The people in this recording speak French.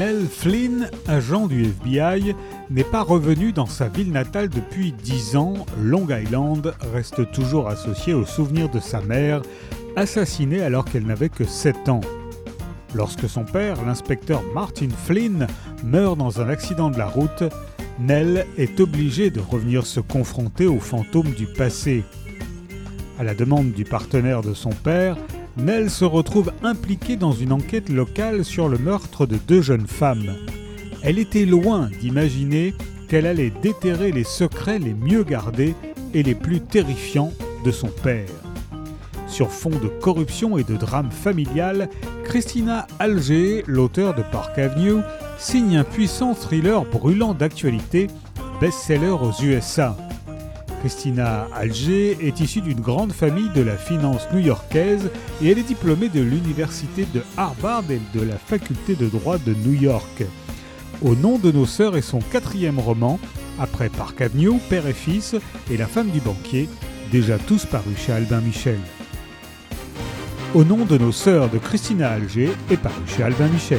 Nell Flynn, agent du FBI, n'est pas revenu dans sa ville natale depuis 10 ans. Long Island reste toujours associé au souvenir de sa mère, assassinée alors qu'elle n'avait que 7 ans. Lorsque son père, l'inspecteur Martin Flynn, meurt dans un accident de la route, Nell est obligée de revenir se confronter aux fantômes du passé. À la demande du partenaire de son père, Nell se retrouve impliquée dans une enquête locale sur le meurtre de deux jeunes femmes. Elle était loin d'imaginer qu'elle allait déterrer les secrets les mieux gardés et les plus terrifiants de son père. Sur fond de corruption et de drame familial, Christina Alger, l'auteur de Park Avenue, signe un puissant thriller brûlant d'actualité, best-seller aux USA. Christina Alger est issue d'une grande famille de la finance new-yorkaise et elle est diplômée de l'université de Harvard et de la faculté de droit de New York. Au nom de nos sœurs est son quatrième roman, après Park Avenue, Père et Fils et La femme du banquier, déjà tous parus chez Albin Michel. Au nom de nos sœurs de Christina Alger est paru chez Albin Michel.